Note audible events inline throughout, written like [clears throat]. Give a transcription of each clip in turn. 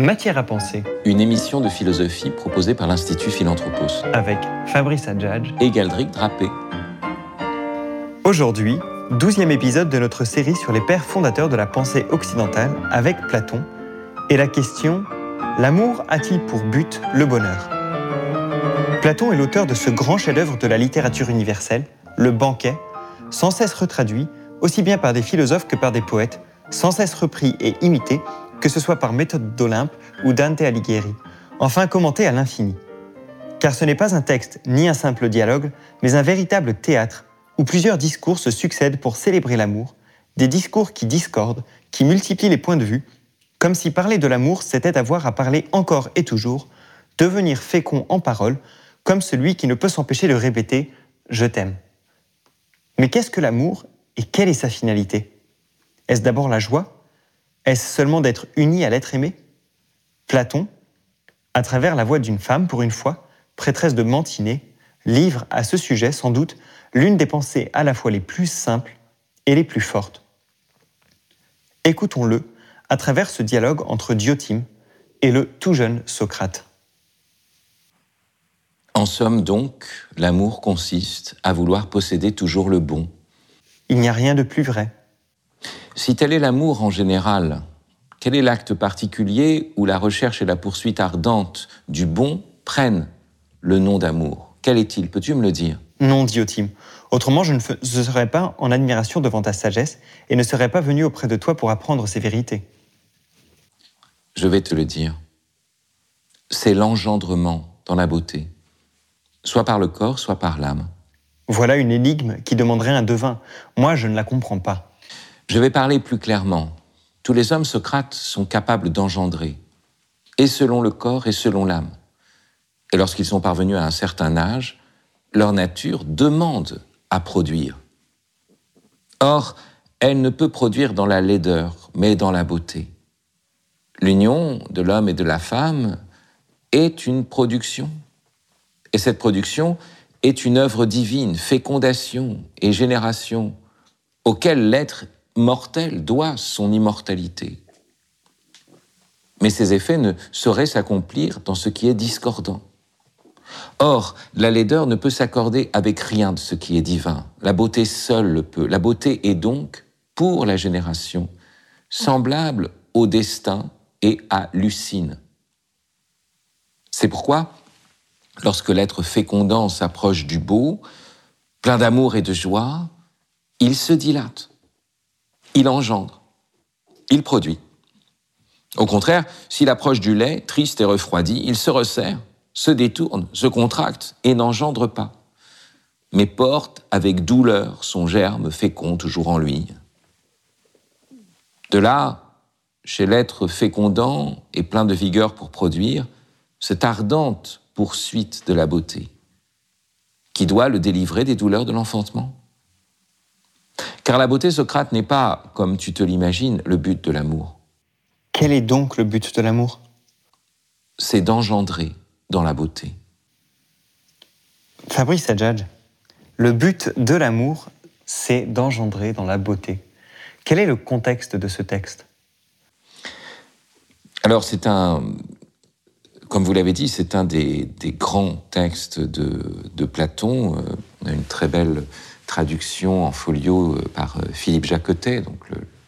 Matière à penser. Une émission de philosophie proposée par l'Institut Philanthropos. Avec Fabrice Adjadj et Galdric Drapé. Aujourd'hui, douzième épisode de notre série sur les pères fondateurs de la pensée occidentale avec Platon et la question L'amour a-t-il pour but le bonheur? Platon est l'auteur de ce grand chef-d'œuvre de la littérature universelle, Le Banquet, sans cesse retraduit, aussi bien par des philosophes que par des poètes, sans cesse repris et imité, que ce soit par méthode d'Olympe ou Dante Alighieri, enfin commenté à l'infini. Car ce n'est pas un texte ni un simple dialogue, mais un véritable théâtre où plusieurs discours se succèdent pour célébrer l'amour, des discours qui discordent, qui multiplient les points de vue, comme si parler de l'amour c'était avoir à parler encore et toujours, devenir fécond en parole, comme celui qui ne peut s'empêcher de répéter ⁇ Je t'aime ⁇ Mais qu'est-ce que l'amour et quelle est sa finalité? Est-ce d'abord la joie? Est-ce seulement d'être uni à l'être aimé? Platon, à travers la voix d'une femme, pour une fois, prêtresse de Mantinée, livre à ce sujet sans doute l'une des pensées à la fois les plus simples et les plus fortes. Écoutons-le à travers ce dialogue entre Diotime et le tout jeune Socrate. En somme donc, l'amour consiste à vouloir posséder toujours le bon. Il n'y a rien de plus vrai. Si tel est l'amour en général, quel est l'acte particulier où la recherche et la poursuite ardente du bon prennent le nom d'amour? Quel est-il? Peux-tu me le dire? Non, Diotime. Autrement, je ne serais pas en admiration devant ta sagesse et ne serais pas venu auprès de toi pour apprendre ces vérités. Je vais te le dire. C'est l'engendrement dans la beauté, soit par le corps, soit par l'âme. Voilà une énigme qui demanderait un devin. Moi, je ne la comprends pas. Je vais parler plus clairement. Tous les hommes Socrates sont capables d'engendrer, et selon le corps et selon l'âme. Et lorsqu'ils sont parvenus à un certain âge, leur nature demande à produire. Or, elle ne peut produire dans la laideur, mais dans la beauté. L'union de l'homme et de la femme est une production. Et cette production est une œuvre divine, fécondation et génération, auquel l'être mortel doit son immortalité. Mais ces effets ne sauraient s'accomplir dans ce qui est discordant. Or, la laideur ne peut s'accorder avec rien de ce qui est divin. La beauté seule le peut. La beauté est donc, pour la génération, semblable au destin et à Lucine. C'est pourquoi, lorsque l'être fécondant s'approche du beau, plein d'amour et de joie, il se dilate il engendre, il produit. Au contraire, s'il approche du lait, triste et refroidi, il se resserre, se détourne, se contracte et n'engendre pas, mais porte avec douleur son germe fécond toujours en lui. De là, chez l'être fécondant et plein de vigueur pour produire, cette ardente poursuite de la beauté, qui doit le délivrer des douleurs de l'enfantement. Car la beauté, Socrate, n'est pas, comme tu te l'imagines, le but de l'amour. Quel est donc le but de l'amour? C'est d'engendrer dans la beauté. Fabrice Adjadj, le but de l'amour, c'est d'engendrer dans la beauté. Quel est le contexte de ce texte? Alors, c'est un, comme vous l'avez dit, c'est un des, grands textes de, Platon. Euh, on a une très belle traduction en folio euh, par euh, Philippe Jacotet, donc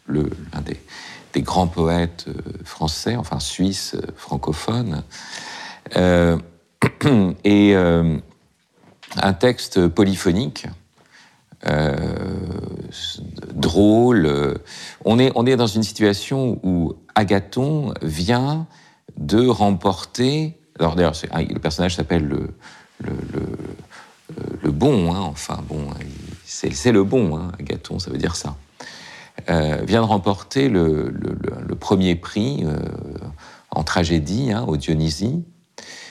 l'un des, grands poètes euh, français, enfin suisse, francophone. [clears throat] et un texte polyphonique, drôle. On est, on est dans une situation où Agathon vient de remporter. Alors d'ailleurs, le personnage s'appelle le, le, bon, hein, enfin bon, c'est le bon, hein, Agathon, ça veut dire ça, euh, vient de remporter le, premier prix euh, en tragédie hein, au Dionysie.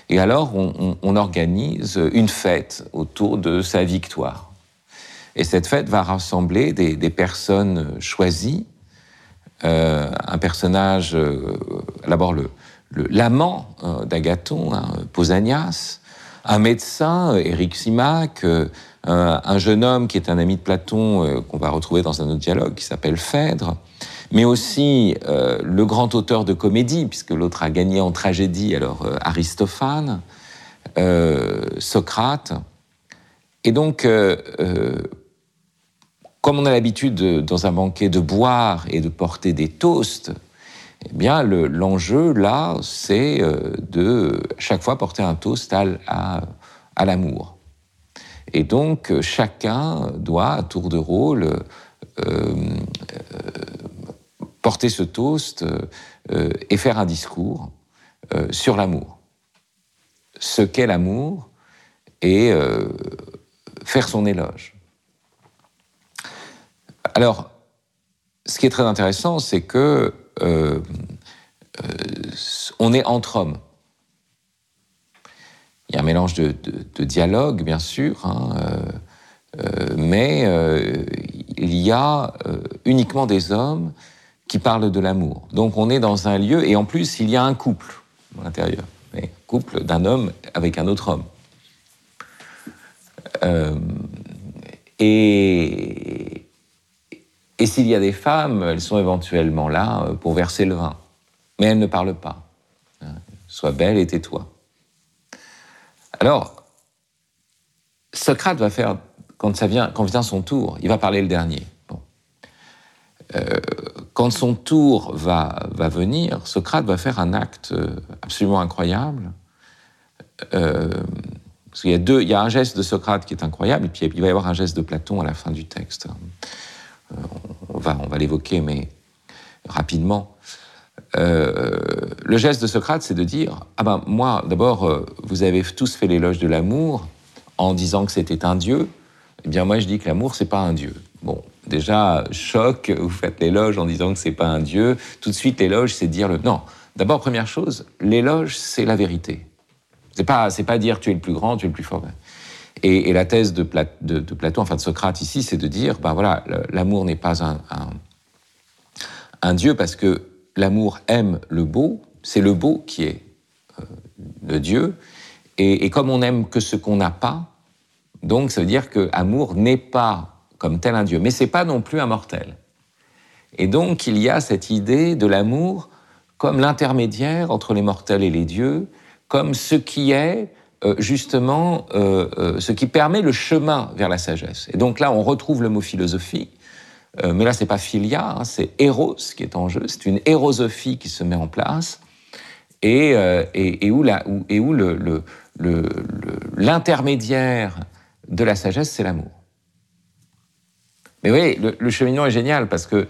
Et alors, on, organise une fête autour de sa victoire. Et cette fête va rassembler des, personnes choisies. Euh, un personnage, d'abord l'amant d'Agathon, hein, Pausanias, un médecin, Éric Simac, un jeune homme qui est un ami de Platon, euh, qu'on va retrouver dans un autre dialogue, qui s'appelle Phèdre, mais aussi le grand auteur de comédie, puisque l'autre a gagné en tragédie, alors Aristophane, Socrate. Et donc, comme on a l'habitude dans un banquet de boire et de porter des toasts, eh bien, l'enjeu là, c'est euh, de chaque fois porter un toast à, l'amour. Et donc, chacun doit, à tour de rôle, euh, euh, porter ce toast et faire un discours sur l'amour. Ce qu'est l'amour et faire son éloge. Alors, ce qui est très intéressant, c'est que euh, euh, on est entre hommes. Il y a un mélange de, dialogue, bien sûr, hein, euh, mais il y a uniquement des hommes qui parlent de l'amour. Donc on est dans un lieu, et en plus, il y a un couple à l'intérieur. Un couple d'un homme avec un autre homme. et, s'il y a des femmes, elles sont éventuellement là euh, pour verser le vin. Mais elles ne parlent pas. Hein, sois belle et tais-toi. Alors, Socrate va faire, quand, ça vient, quand vient son tour, il va parler le dernier. Euh, quand son tour va, venir, Socrate va faire un acte euh, absolument incroyable. qu'il y a deux, il y a un geste de Socrate qui est incroyable, et puis il va y avoir un geste de Platon à la fin du texte on va l'évoquer, mais rapidement. Euh, le geste de Socrate, c'est de dire Ah ben, moi, d'abord, euh, vous avez tous fait l'éloge de l'amour en disant que c'était un dieu. Eh bien, moi, je dis que l'amour, c'est pas un dieu. Bon, déjà, choc, vous faites l'éloge en disant que c'est pas un dieu. Tout de suite, l'éloge, c'est dire le. Non. D'abord, première chose, l'éloge, c'est la vérité. C'est pas, c'est pas dire tu es le plus grand, tu es le plus fort. Et, la thèse de, Platon, enfin de Socrate ici, c'est de dire, ben voilà, l'amour n'est pas un, Dieu parce que l'amour aime le beau, c'est le beau qui est euh, le Dieu, et, comme on n'aime que ce qu'on n'a pas, donc ça veut dire que amour n'est pas comme tel un Dieu, mais c'est pas non plus un mortel. Et donc il y a cette idée de l'amour comme l'intermédiaire entre les mortels et les dieux, comme ce qui est euh, justement euh, euh, ce qui permet le chemin vers la sagesse. Et donc là, on retrouve le mot philosophie, mais là, c'est pas philia, hein, c'est éros qui est en jeu. C'est une érosophie qui se met en place et, où, l'intermédiaire le, de la sagesse, c'est l'amour. Mais vous voyez, le, cheminement est génial parce que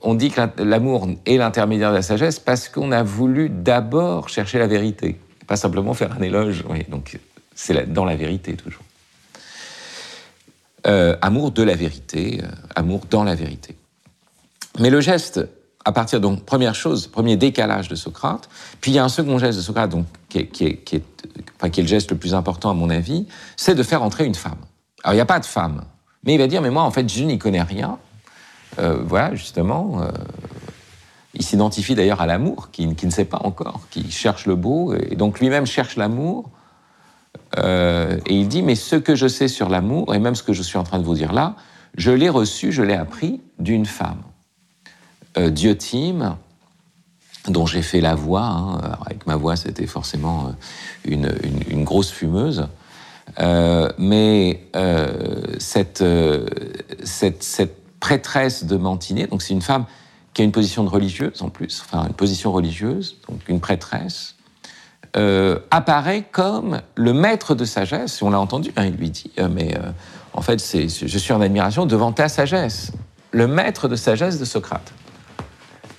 on dit que l'amour est l'intermédiaire de la sagesse parce qu'on a voulu d'abord chercher la vérité pas simplement faire un éloge. donc c'est dans la vérité toujours. Euh, amour de la vérité, euh, amour dans la vérité. Mais le geste, à partir donc première chose, premier décalage de Socrate, puis il y a un second geste de Socrate donc qui est, est, qui est le geste le plus important à mon avis, c'est de faire entrer une femme. Alors il n'y a pas de femme, mais il va dire mais moi en fait je n'y connais rien. Euh, voilà justement, il s'identifie d'ailleurs à l'amour, qui, ne sait pas encore, qui cherche le beau, et donc lui-même cherche l'amour. Euh, et il dit, mais ce que je sais sur l'amour, et même ce que je suis en train de vous dire là, je l'ai reçu, je l'ai appris d'une femme. Euh, Diotime, dont j'ai fait la voix, hein, avec ma voix c'était forcément euh, une, grosse fumeuse, mais cette, cette, cette, prêtresse de Mantinet, donc c'est une femme qui a une position de religieuse en plus, enfin une position religieuse, donc une prêtresse, euh, apparaît comme le maître de sagesse. on l'a entendu, hein, il lui dit, euh, mais euh, en fait, je suis en admiration devant ta sagesse, le maître de sagesse de Socrate.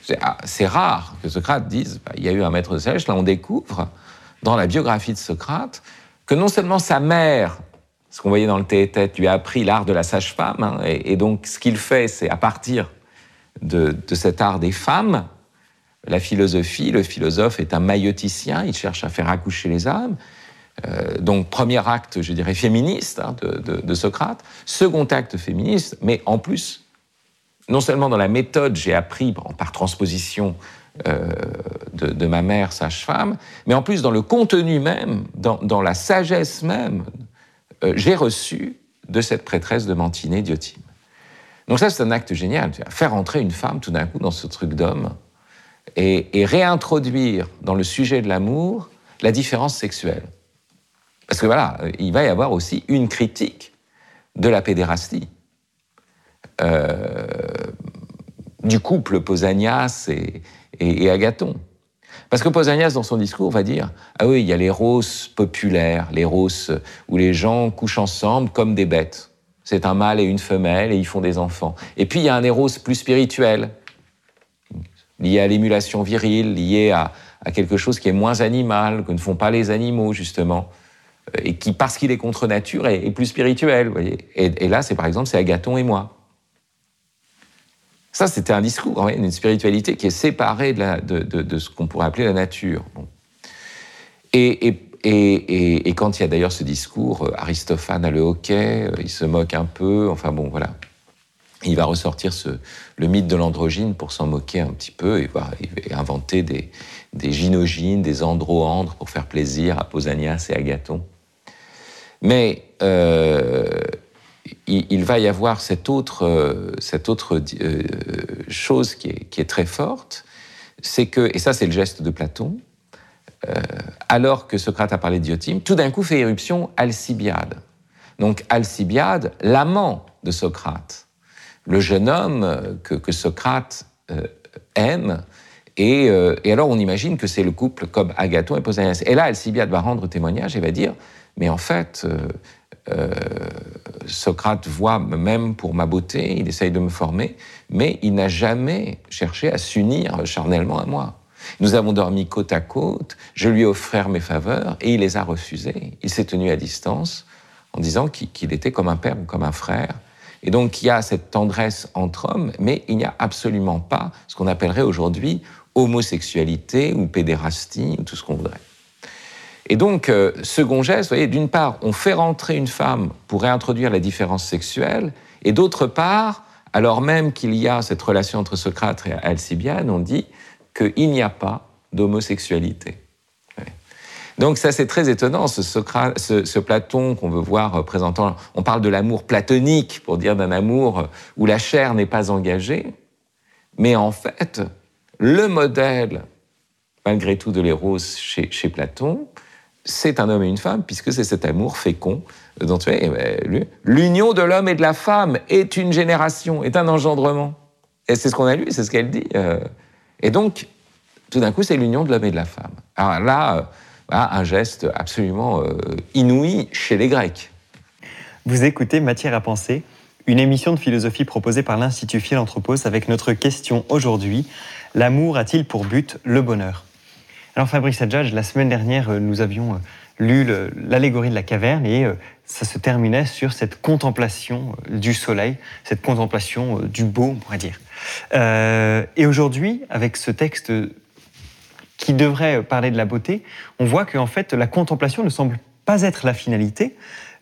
C'est ah, rare que Socrate dise, bah, il y a eu un maître de sagesse. Là, on découvre dans la biographie de Socrate que non seulement sa mère, ce qu'on voyait dans le Théétète, lui a appris l'art de la sage-femme, hein, et, et, donc ce qu'il fait, c'est à partir de, cet art des femmes. La philosophie, le philosophe est un maïoticien, il cherche à faire accoucher les âmes. Euh, donc, premier acte, je dirais, féministe hein, de, Socrate. Second acte féministe, mais en plus, non seulement dans la méthode, j'ai appris par transposition euh, de, ma mère sage-femme, mais en plus dans le contenu même, dans, la sagesse même, euh, j'ai reçu de cette prêtresse de Mantinée, Diotime. Donc ça, c'est un acte génial. Faire entrer une femme tout d'un coup dans ce truc d'homme et, réintroduire dans le sujet de l'amour la différence sexuelle. Parce que voilà, il va y avoir aussi une critique de la pédérastie. Euh, du couple Posanias et, et, Agathon. Parce que Posanias, dans son discours, va dire Ah oui, il y a les roses populaires, les roses où les gens couchent ensemble comme des bêtes. C'est un mâle et une femelle et ils font des enfants. Et puis il y a un éros plus spirituel, lié à l'émulation virile, lié à, quelque chose qui est moins animal, que ne font pas les animaux, justement, et qui, parce qu'il est contre nature, est, plus spirituel. Voyez et, et là, c'est par exemple, c'est Agathon et moi. Ça, c'était un discours, une spiritualité qui est séparée de, ce qu'on pourrait appeler la nature. Et, quand il y a d'ailleurs ce discours, euh, Aristophane a le hockey, euh, il se moque un peu, enfin bon, voilà. Il va ressortir le mythe de l'androgyne pour s'en moquer un petit peu et va, inventer des, gynogynes, des androandres pour faire plaisir à Pausanias et Agathon. Mais euh, il, va y avoir cette autre, euh, euh, chose qui est, très forte, c'est que, et ça c'est le geste de Platon, alors que Socrate a parlé d'Iotime, tout d'un coup fait éruption Alcibiade. Donc Alcibiade, l'amant de Socrate, le jeune homme que, Socrate aime, et, alors on imagine que c'est le couple comme Agathon et Pausanias. Et là, Alcibiade va rendre témoignage et va dire, mais en fait, euh, Socrate voit même pour ma beauté, il essaye de me former, mais il n'a jamais cherché à s'unir charnellement à moi. Nous avons dormi côte à côte, je lui ai offert mes faveurs et il les a refusées. Il s'est tenu à distance en disant qu'il était comme un père ou comme un frère. Et donc il y a cette tendresse entre hommes, mais il n'y a absolument pas ce qu'on appellerait aujourd'hui homosexualité ou pédérastie ou tout ce qu'on voudrait. Et donc, euh, second geste, vous voyez, d'une part, on fait rentrer une femme pour réintroduire la différence sexuelle, et d'autre part, alors même qu'il y a cette relation entre Socrate et Alcibiade, on dit qu'il n'y a pas d'homosexualité. Donc ça c'est très étonnant, ce, Socrate, ce, Platon qu'on veut voir présentant, on parle de l'amour platonique pour dire d'un amour où la chair n'est pas engagée, mais en fait, le modèle, malgré tout, de chez, chez Platon, c'est un homme et une femme, puisque c'est cet amour fécond dont tu es. Eh ben, l'union de l'homme et de la femme est une génération, est un engendrement. Et c'est ce qu'on a lu, c'est ce qu'elle dit. Euh. Et donc, tout d'un coup, c'est l'union de l'homme et de la femme. Alors là, un geste absolument euh, inouï chez les Grecs. Vous écoutez Matière à penser, une émission de philosophie proposée par l'Institut Philanthropos avec notre question aujourd'hui L'amour a-t-il pour but le bonheur? Alors Fabrice Adjadj, la semaine dernière, euh, nous avions euh, lu l'allégorie de la caverne et ça se terminait sur cette contemplation du soleil, cette contemplation du beau, on pourrait dire. et aujourd'hui, avec ce texte qui devrait parler de la beauté, on voit qu'en fait, la contemplation ne semble pas être la finalité,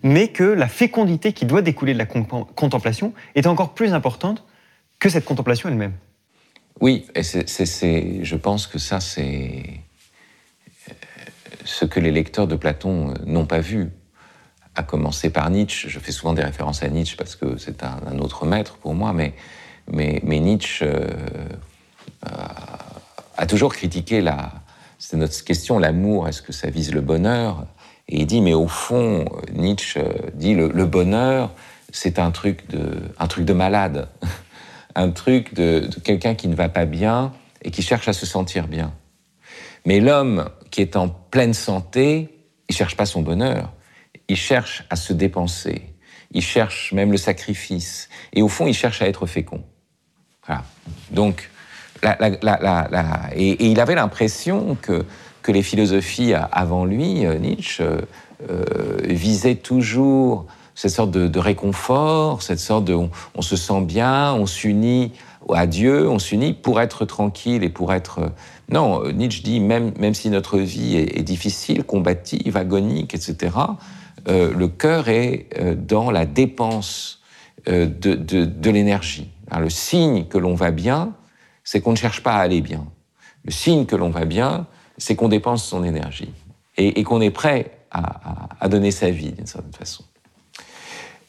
mais que la fécondité qui doit découler de la contemplation est encore plus importante que cette contemplation elle-même. Oui, et c'est, je pense que ça, c'est ce que les lecteurs de Platon euh, n'ont pas vu, à commencer par Nietzsche. Je fais souvent des références à Nietzsche parce que c'est un, autre maître pour moi, mais, mais, Nietzsche euh, euh, a toujours critiqué la. C'est notre question, l'amour, est-ce que ça vise le bonheur? Et il dit, mais au fond, Nietzsche dit, le, bonheur, c'est un truc de, un truc de malade, [laughs] un truc de quelqu'un qui ne va pas bien et qui cherche à se sentir bien. Mais l'homme qui est en pleine santé, il cherche pas son bonheur, il cherche à se dépenser, il cherche même le sacrifice, et au fond, il cherche à être fécond. Voilà. Donc, et, il avait l'impression que, que les philosophies avant lui, euh, Nietzsche, euh, euh, visaient toujours cette sorte de, réconfort, cette sorte de on se sent bien, on s'unit à Dieu, on s'unit pour être tranquille et pour être non, Nietzsche dit même, même si notre vie est, difficile, combative, agonique, etc., le cœur est dans la dépense de, de, l'énergie. Le signe que l'on va bien, c'est qu'on ne cherche pas à aller bien. Le signe que l'on va bien, c'est qu'on dépense son énergie et, qu'on est prêt à, donner sa vie d'une certaine façon.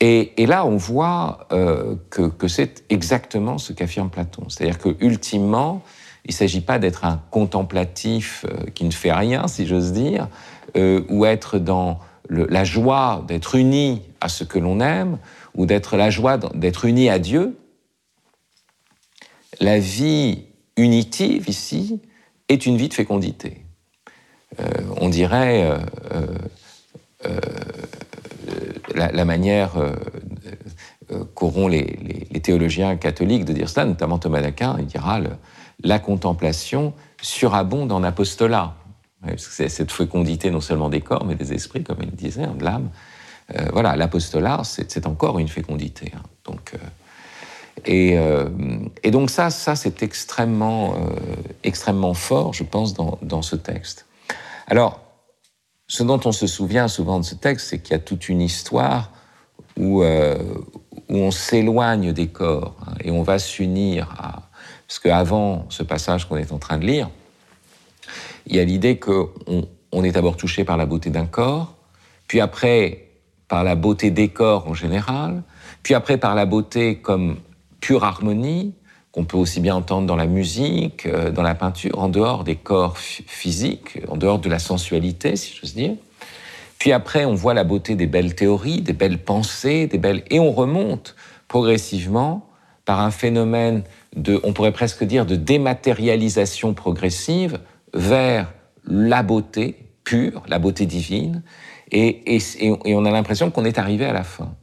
Et, là, on voit euh, que, c'est exactement ce qu'affirme Platon. C'est-à-dire que ultimement, il ne s'agit pas d'être un contemplatif euh, qui ne fait rien, si j'ose dire, euh, ou être dans la joie d'être uni à ce que l'on aime, ou d'être la joie d'être uni à Dieu. La vie unitive ici est une vie de fécondité. on dirait la, manière euh, euh, qu'auront les, théologiens catholiques de dire cela, notamment Thomas d'Aquin, il dira la contemplation surabonde en apostolat. C'est cette fécondité non seulement des corps, mais des esprits, comme il disait, de l'âme. Euh, voilà, l'apostolat, c'est encore une fécondité. Hein. donc, et, donc ça, ça c'est extrêmement, extrêmement fort, je pense, dans, ce texte. Alors, ce dont on se souvient souvent de ce texte, c'est qu'il y a toute une histoire où, euh, on s'éloigne des corps hein, et on va s'unir à... Parce qu'avant ce passage qu'on est en train de lire, il y a l'idée qu'on on est d'abord touché par la beauté d'un corps, puis après par la beauté des corps en général, puis après par la beauté comme pure harmonie, qu'on peut aussi bien entendre dans la musique, euh, dans la peinture, en dehors des corps physiques, en dehors de la sensualité, si j'ose dire. Puis après, on voit la beauté des belles théories, des belles pensées, des belles... Et on remonte progressivement par un phénomène de, on pourrait presque dire, de dématérialisation progressive vers la beauté pure, la beauté divine, et, et on a l'impression qu'on est arrivé à la fin.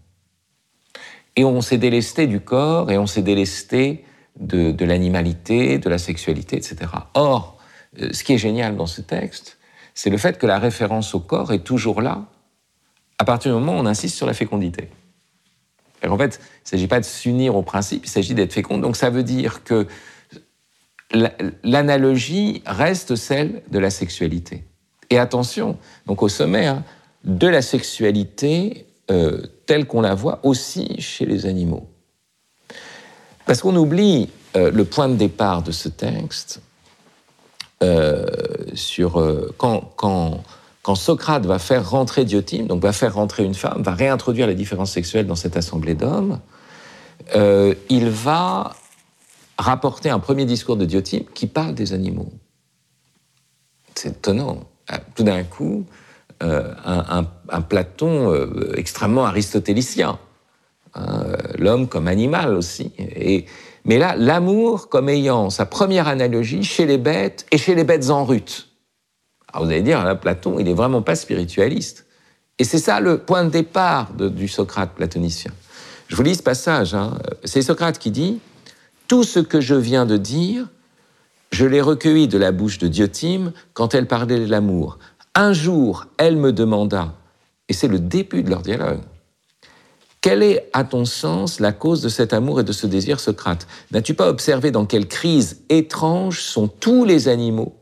Et on s'est délesté du corps, et on s'est délesté de, l'animalité, de la sexualité, etc. Or, euh, ce qui est génial dans ce texte, c'est le fait que la référence au corps est toujours là, à partir du moment où on insiste sur la fécondité. En fait, il ne s'agit pas de s'unir au principe, il s'agit d'être fécond. Donc ça veut dire que l'analogie reste celle de la sexualité. Et attention, donc au sommet, de la sexualité euh, telle qu'on la voit aussi chez les animaux. Parce qu'on oublie euh, le point de départ de ce texte euh, sur quand, quand, quand, Socrate va faire rentrer Diotime, donc va faire rentrer une femme, va réintroduire la différence sexuelle dans cette assemblée d'hommes, il va rapporter un premier discours de Diotime qui parle des animaux. C'est étonnant. Ah, tout d'un coup, un, un, Platon extrêmement aristotélicien Hein, l'homme comme animal aussi. Et, mais là, l'amour comme ayant sa première analogie chez les bêtes et chez les bêtes en rut. Alors vous allez dire, là, Platon, il n'est vraiment pas spiritualiste. Et c'est ça le point de départ du Socrate platonicien. Je vous lis ce passage. Hein. C'est Socrate qui dit Tout ce que je viens de dire, je l'ai recueilli de la bouche de Diotime quand elle parlait de l'amour. Un jour, elle me demanda, et c'est le début de leur dialogue, quelle est, à ton sens, la cause de cet amour et de ce désir, Socrate? N'as-tu pas observé dans quelle crise étrange sont tous les animaux?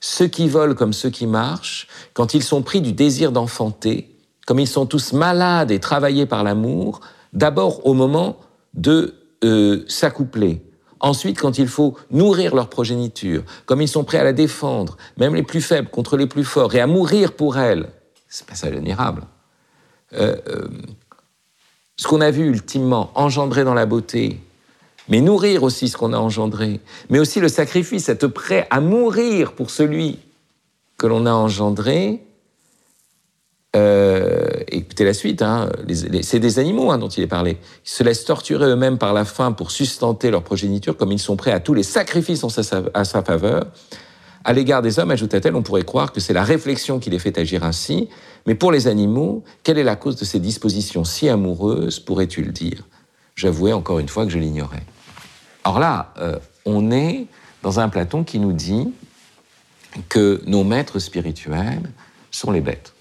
Ceux qui volent comme ceux qui marchent, quand ils sont pris du désir d'enfanter, comme ils sont tous malades et travaillés par l'amour, d'abord au moment de euh, s'accoupler, Ensuite, quand il faut nourrir leur progéniture, comme ils sont prêts à la défendre, même les plus faibles contre les plus forts, et à mourir pour elle, c'est pas ça admirable. Euh, euh, ce qu'on a vu ultimement engendrer dans la beauté, mais nourrir aussi ce qu'on a engendré, mais aussi le sacrifice, être prêt à mourir pour celui que l'on a engendré. Euh, écoutez la suite, hein, c'est des animaux hein, dont il est parlé. Ils se laissent torturer eux-mêmes par la faim pour sustenter leur progéniture, comme ils sont prêts à tous les sacrifices en sa, à sa faveur. À l'égard des hommes, ajouta-t-elle, on pourrait croire que c'est la réflexion qui les fait agir ainsi, mais pour les animaux, quelle est la cause de ces dispositions si amoureuses, pourrais-tu le dire? J'avouais encore une fois que je l'ignorais. Or là, euh, on est dans un Platon qui nous dit que nos maîtres spirituels sont les bêtes.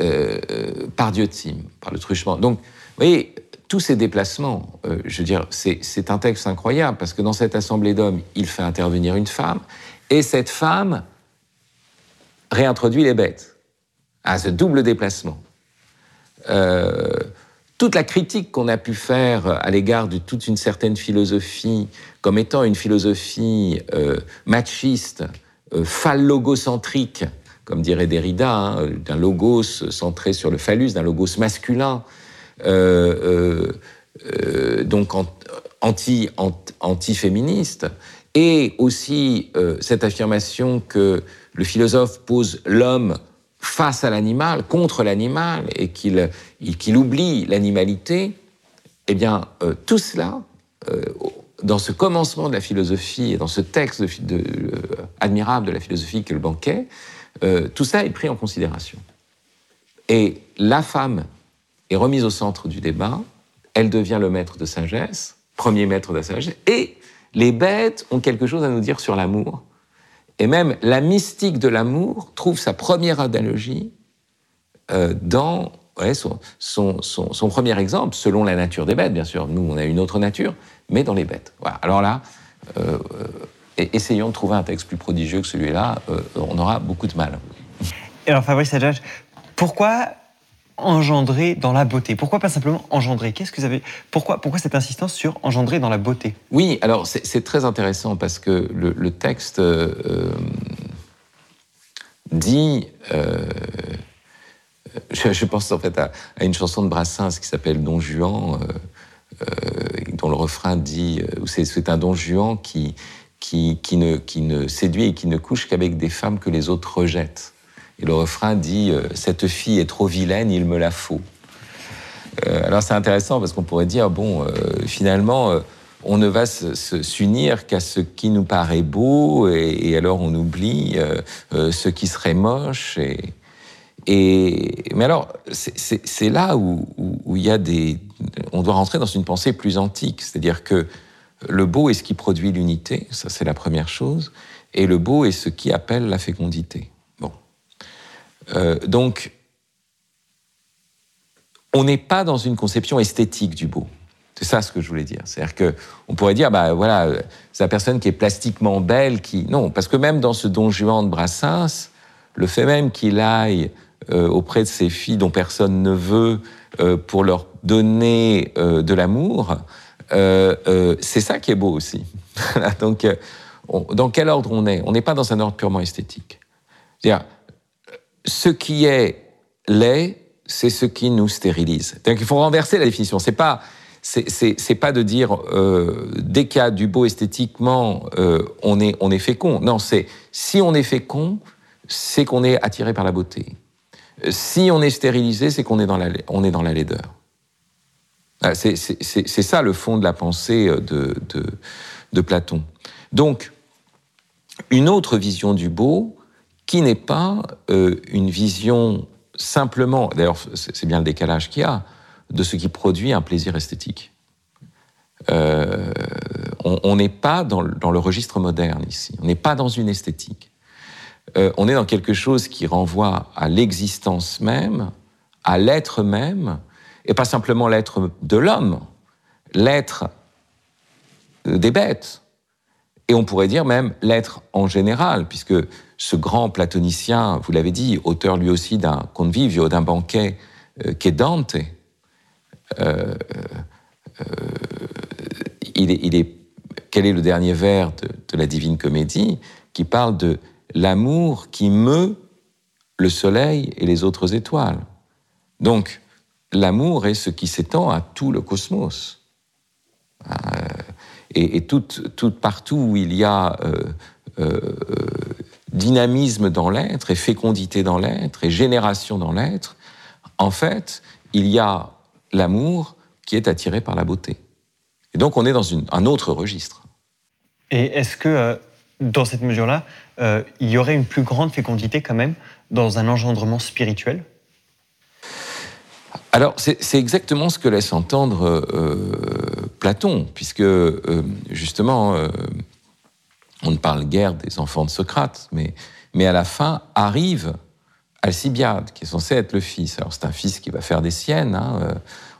Euh, par Diotime, par le truchement. Donc, vous voyez, tous ces déplacements, euh, je veux dire, c'est un texte incroyable parce que dans cette assemblée d'hommes, il fait intervenir une femme et cette femme réintroduit les bêtes à ce double déplacement. Euh, toute la critique qu'on a pu faire à l'égard de toute une certaine philosophie comme étant une philosophie euh, machiste, phallogocentrique, comme dirait Derrida, hein, d'un logos centré sur le phallus, d'un logos masculin, euh, donc anti, anti, féministe et aussi cette affirmation que le philosophe pose l'homme face à l'animal, contre l'animal, et qu'il oublie l'animalité, eh bien, tout cela, dans ce commencement de la philosophie et dans ce texte euh, admirable de la philosophie que le banquet, euh, tout ça est pris en considération. Et la femme est remise au centre du débat, elle devient le maître de sagesse, premier maître de la sagesse, et les bêtes ont quelque chose à nous dire sur l'amour. Et même la mystique de l'amour trouve sa première analogie euh, dans son, premier exemple, selon la nature des bêtes, bien sûr. Nous, on a une autre nature, mais dans les bêtes. Alors là, euh, euh, essayons de trouver un texte plus prodigieux que celui-là, euh, on aura beaucoup de mal. alors Fabrice Adjadj, pourquoi engendrer dans la beauté? Pourquoi pas simplement engendrer? Qu'est-ce que vous avez pourquoi, pourquoi cette insistance sur engendrer dans la beauté? Oui, alors c'est très intéressant parce que le, texte dit je, pense en fait à, une chanson de Brassens qui s'appelle Don Juan, euh, dont le refrain dit, euh, c'est un don Juan qui, qui, ne, séduit et qui ne couche qu'avec des femmes que les autres rejettent. Et le refrain dit euh, Cette fille est trop vilaine, il me la faut. alors c'est intéressant parce qu'on pourrait dire bon, finalement, on ne va s'unir qu'à ce qui nous paraît beau, et, alors on oublie ce qui serait moche. Et, mais alors, c'est là où, il y a des. On doit rentrer dans une pensée plus antique, c'est-à-dire que le beau est ce qui produit l'unité, ça c'est la première chose, et le beau est ce qui appelle la fécondité. Bon. Euh, donc, on n'est pas dans une conception esthétique du beau. C'est ça ce que je voulais dire. C'est-à-dire que on pourrait dire, bah voilà, c'est la personne qui est plastiquement belle, qui non, parce que même dans ce Don Juan de Brassens, le fait même qu'il aille euh, auprès de ces filles dont personne ne veut euh, pour leur donner de l'amour, c'est ça qui est beau aussi. [laughs] Donc, dans quel ordre on est? On n'est pas dans un ordre purement esthétique. C'est-à-dire, ce qui est laid, c'est ce qui nous stérilise. Donc, il faut renverser la définition. C'est pas c'est pas de dire dès qu'il y a du beau esthétiquement, on est on est fécond. Non, c'est si on est fécond, c'est qu'on est attiré par la beauté. Si on est stérilisé, c'est qu'on est, dans la, on est dans la laideur. Ah, c'est ça le fond de la pensée euh, de, Platon. Donc, une autre vision du beau qui n'est pas euh, une vision simplement, d'ailleurs c'est bien le décalage qu'il y a, de ce qui produit un plaisir esthétique. Euh, on n'est pas dans, le registre moderne ici, on n'est pas dans une esthétique. On est dans quelque chose qui renvoie à l'existence même, à l'être même, et pas simplement l'être de l'homme, l'être des bêtes, et on pourrait dire même l'être en général, puisque ce grand platonicien, vous l'avez dit, auteur lui aussi d'un convivio, d'un banquet, euh, qu'est Dante, euh, il, est, quel est le dernier vers de la Divine Comédie qui parle de l'amour qui meut le soleil et les autres étoiles. Donc, l'amour est ce qui s'étend à tout le cosmos. Euh, et, tout, partout où il y a euh, euh, dynamisme dans l'être et fécondité dans l'être et génération dans l'être, en fait, il y a l'amour qui est attiré par la beauté. Et donc on est dans un autre registre. Et est-ce que dans cette mesure-là, il y aurait une plus grande fécondité quand même dans un engendrement spirituel? Alors, c'est exactement ce que laisse entendre euh, Platon, puisque euh, justement, on ne parle guère des enfants de Socrate, mais, mais à la fin arrive Alcibiade, qui est censé être le fils. Alors, c'est un fils qui va faire des siennes. Hein,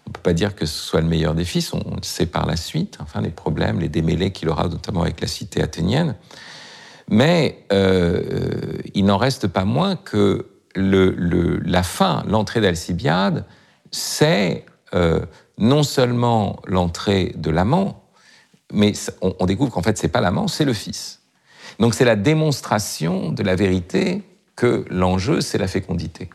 on ne peut pas dire que ce soit le meilleur des fils, on le sait par la suite, enfin, les problèmes, les démêlés qu'il aura, notamment avec la cité athénienne. Mais euh, il n'en reste pas moins que la fin, l'entrée d'Alcibiade, c'est euh, non seulement l'entrée de l'amant, mais on, découvre qu'en fait, c'est pas l'amant, c'est le fils. Donc c'est la démonstration de la vérité que l'enjeu, c'est la fécondité.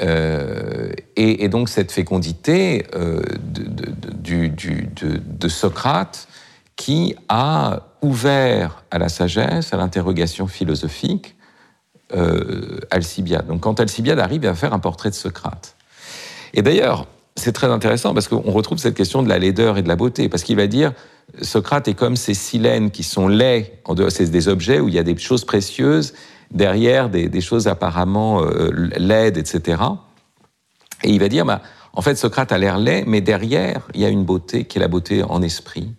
Euh, et, donc cette fécondité euh, de, Socrate qui a ouvert à la sagesse, à l'interrogation philosophique, Alcibiade. Donc quand Alcibiade arrive, va faire un portrait de Socrate. Et d'ailleurs, c'est très intéressant parce qu'on retrouve cette question de la laideur et de la beauté, parce qu'il va dire Socrate est comme ces silènes qui sont laids, c'est des objets où il y a des choses précieuses, derrière des, choses apparemment euh, laides, etc. Et il va dire, bah, en fait, Socrate a l'air laid, mais derrière, il y a une beauté qui est la beauté en esprit.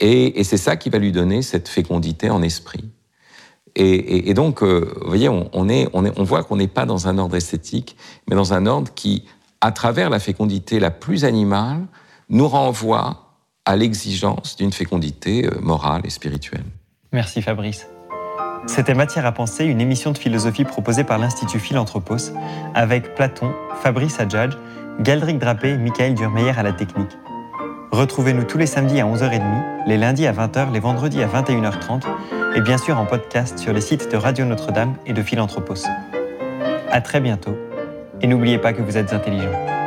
Et, c'est ça qui va lui donner cette fécondité en esprit. Et, donc, euh, vous voyez, on, voit qu'on n'est pas dans un ordre esthétique, mais dans un ordre qui, à travers la fécondité la plus animale, nous renvoie à l'exigence d'une fécondité euh, morale et spirituelle. Merci Fabrice. C'était Matière à penser, une émission de philosophie proposée par l'Institut Philanthropos, avec Platon, Fabrice Adjadj, Galdric Drapé et Michael Durmeyer à la technique. Retrouvez-nous tous les samedis à 11h30, les lundis à 20h, les vendredis à 21h30 et bien sûr en podcast sur les sites de Radio Notre-Dame et de Philanthropos. À très bientôt et n'oubliez pas que vous êtes intelligent.